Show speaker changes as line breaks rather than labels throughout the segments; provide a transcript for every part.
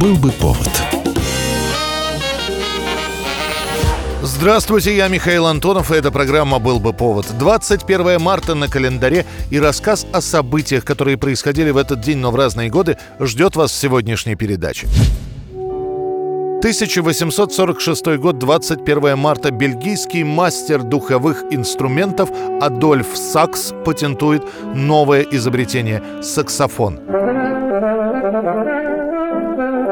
Был бы повод.
Здравствуйте, я Михаил Антонов, и эта программа «Был бы повод». 21 марта на календаре и рассказ о событиях, которые происходили в этот день, но в разные годы, ждет вас в сегодняшней передаче. 1846 год, 21 марта, бельгийский мастер духовых инструментов Адольф Сакс патентует новое изобретение – саксофон.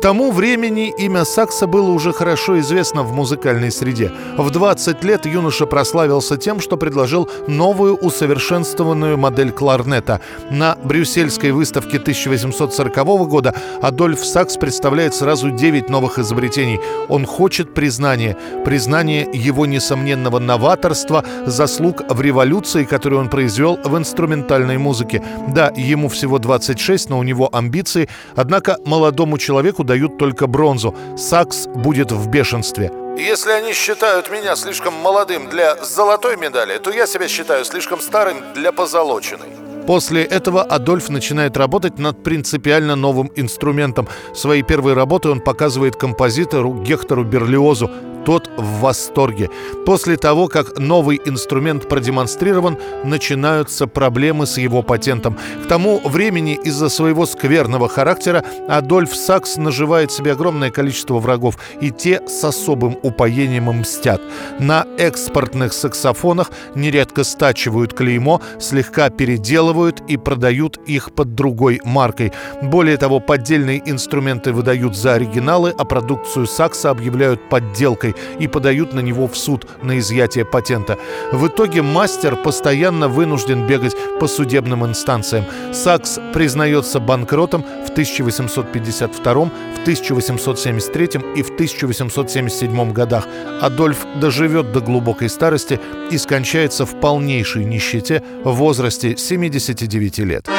Тому времени имя Сакса было уже хорошо известно в музыкальной среде. В 20 лет юноша прославился тем, что предложил новую усовершенствованную модель кларнета. На брюссельской выставке 1840 года Адольф Сакс представляет сразу 9 новых изобретений. Он хочет признания. Признание его несомненного новаторства, заслуг в революции, которую он произвел в инструментальной музыке. Да, ему всего 26, но у него амбиции. Однако молодому человеку дают только бронзу. Сакс будет в бешенстве.
Если они считают меня слишком молодым для золотой медали, то я себя считаю слишком старым для позолоченной.
После этого Адольф начинает работать над принципиально новым инструментом. Свои первые работы он показывает композитору Гектору Берлиозу. Тот в восторге. После того, как новый инструмент продемонстрирован, начинаются проблемы с его патентом. К тому времени из-за своего скверного характера Адольф Сакс наживает себе огромное количество врагов, и те с особым упоением мстят. На экспортных саксофонах нередко стачивают клеймо, слегка переделывают и продают их под другой маркой. Более того, поддельные инструменты выдают за оригиналы, а продукцию Сакса объявляют подделкой и подают на него в суд на изъятие патента. В итоге мастер постоянно вынужден бегать по судебным инстанциям. Сакс признается банкротом в 1852, в 1873 и в 1877 годах. Адольф доживет до глубокой старости и скончается в полнейшей нищете в возрасте 79 лет.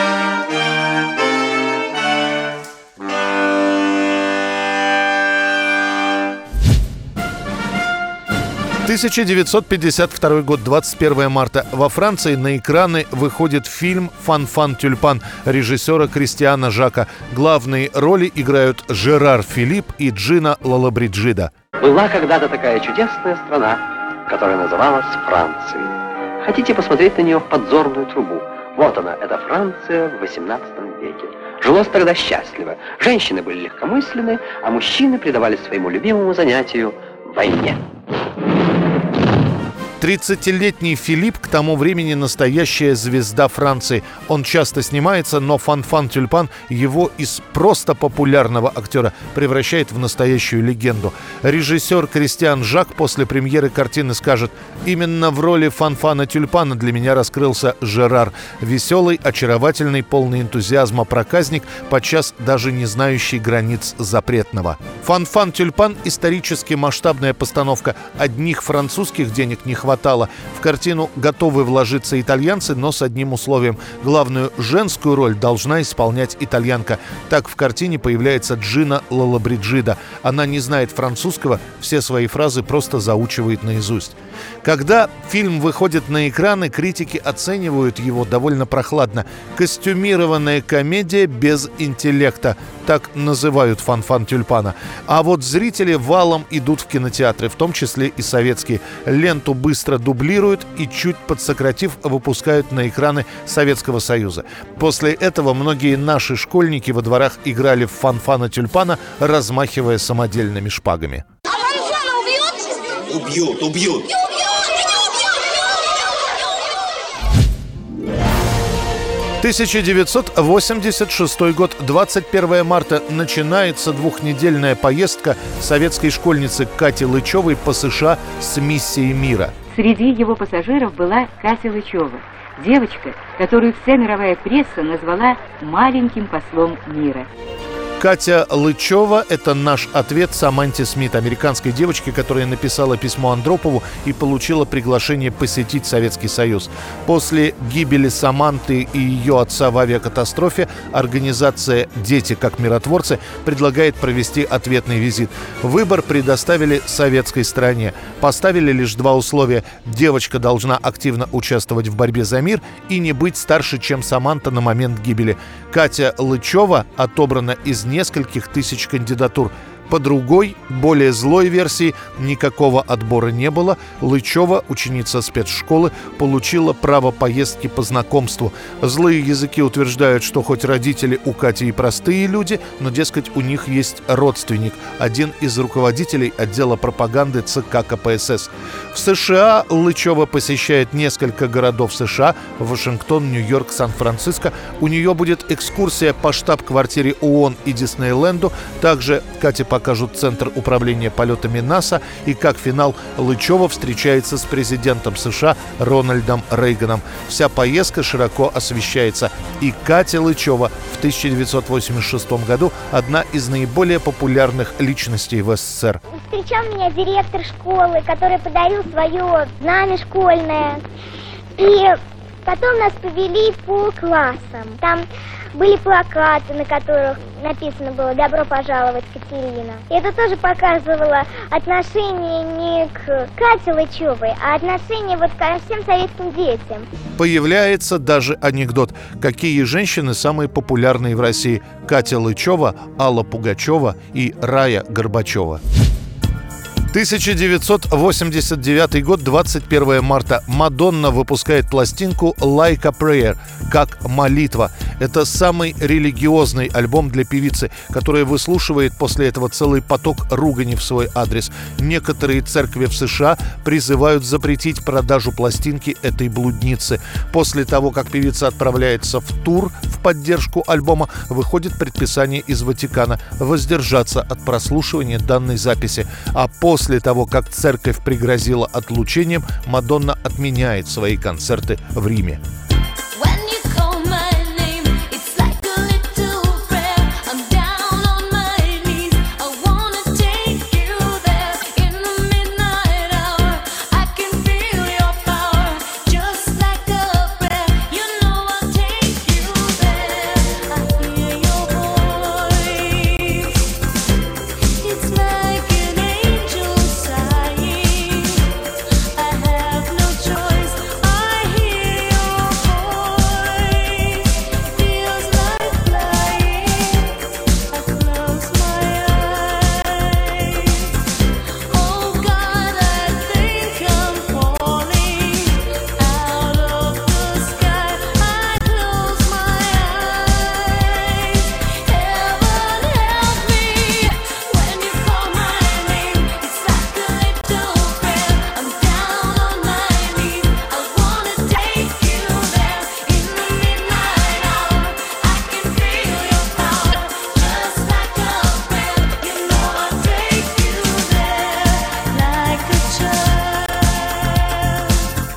1952 год, 21 марта. Во Франции на экраны выходит фильм «Фан-фан тюльпан» режиссера Кристиана Жака. Главные роли играют Жерар Филипп и Джина Лалабриджида.
Была когда-то такая чудесная страна, которая называлась Францией. Хотите посмотреть на нее в подзорную трубу? Вот она, это Франция в 18 веке. Жилось тогда счастливо. Женщины были легкомысленны, а мужчины предавались своему любимому занятию – войне.
30-летний Филипп к тому времени настоящая звезда Франции. Он часто снимается, но Фан-Фан Тюльпан его из просто популярного актера превращает в настоящую легенду. Режиссер Кристиан Жак после премьеры картины скажет «Именно в роли Фан-Фана Тюльпана для меня раскрылся Жерар. Веселый, очаровательный, полный энтузиазма проказник, подчас даже не знающий границ запретного». Фан-Фан Тюльпан – исторически масштабная постановка. Одних французских денег не хватает хватало. В картину готовы вложиться итальянцы, но с одним условием. Главную женскую роль должна исполнять итальянка. Так в картине появляется Джина Лоллобриджида. Она не знает французского, все свои фразы просто заучивает наизусть. Когда фильм выходит на экраны, критики оценивают его довольно прохладно. Костюмированная комедия без интеллекта. Так называют Фанфан-Тюльпана. А вот зрители валом идут в кинотеатры, в том числе и советские. Ленту быстро дублируют и чуть подсократив выпускают на экраны Советского Союза. После этого многие наши школьники во дворах играли в фан-фана тюльпана, размахивая самодельными шпагами.
А?
Убьют, убьют.
1986 год, 21 марта, начинается двухнедельная поездка советской школьницы Кати Лычевой по США с миссией мира.
Среди его пассажиров была Катя Лычева, девочка, которую вся мировая пресса назвала «маленьким послом мира».
Катя Лычева – это наш ответ Саманте Смит, американской девочке, которая написала письмо Андропову и получила приглашение посетить Советский Союз. После гибели Саманты и ее отца в авиакатастрофе организация «Дети как миротворцы» предлагает провести ответный визит. Выбор предоставили советской стране. Поставили лишь два условия. Девочка должна активно участвовать в борьбе за мир и не быть старше, чем Саманта на момент гибели. Катя Лычева отобрана из нескольких тысяч кандидатур. По другой, более злой версии, никакого отбора не было. Лычева, ученица спецшколы, получила право поездки по знакомству. Злые языки утверждают, что хоть родители у Кати и простые люди, но, дескать, у них есть родственник, один из руководителей отдела пропаганды ЦК КПСС. В США Лычева посещает несколько городов США – Вашингтон, Нью-Йорк, Сан-Франциско. У нее будет экскурсия по штаб-квартире ООН и Диснейленду. Также Кате покажут Центр управления полетами НАСА и как финал Лычева встречается с президентом США Рональдом Рейганом. Вся поездка широко освещается. И Катя Лычева в 1986 году одна из наиболее популярных личностей в СССР.
Встречал меня директор школы, который подарил свое знамя школьное. И потом нас повели по классам. Там были плакаты, на которых написано было «Добро пожаловать, Катерина». И это тоже показывало отношение не к Кате Лычевой, а отношение вот ко всем советским детям.
Появляется даже анекдот. Какие женщины самые популярные в России? Катя Лычева, Алла Пугачева и Рая Горбачева. 1989 год, 21 марта. Мадонна выпускает пластинку «Like a Prayer» как молитва. Это самый религиозный альбом для певицы, которая выслушивает после этого целый поток ругани в свой адрес. Некоторые церкви в США призывают запретить продажу пластинки этой блудницы. После того, как певица отправляется в тур в поддержку альбома, выходит предписание из Ватикана воздержаться от прослушивания данной записи. А после После того, как церковь пригрозила отлучением, Мадонна отменяет свои концерты в Риме.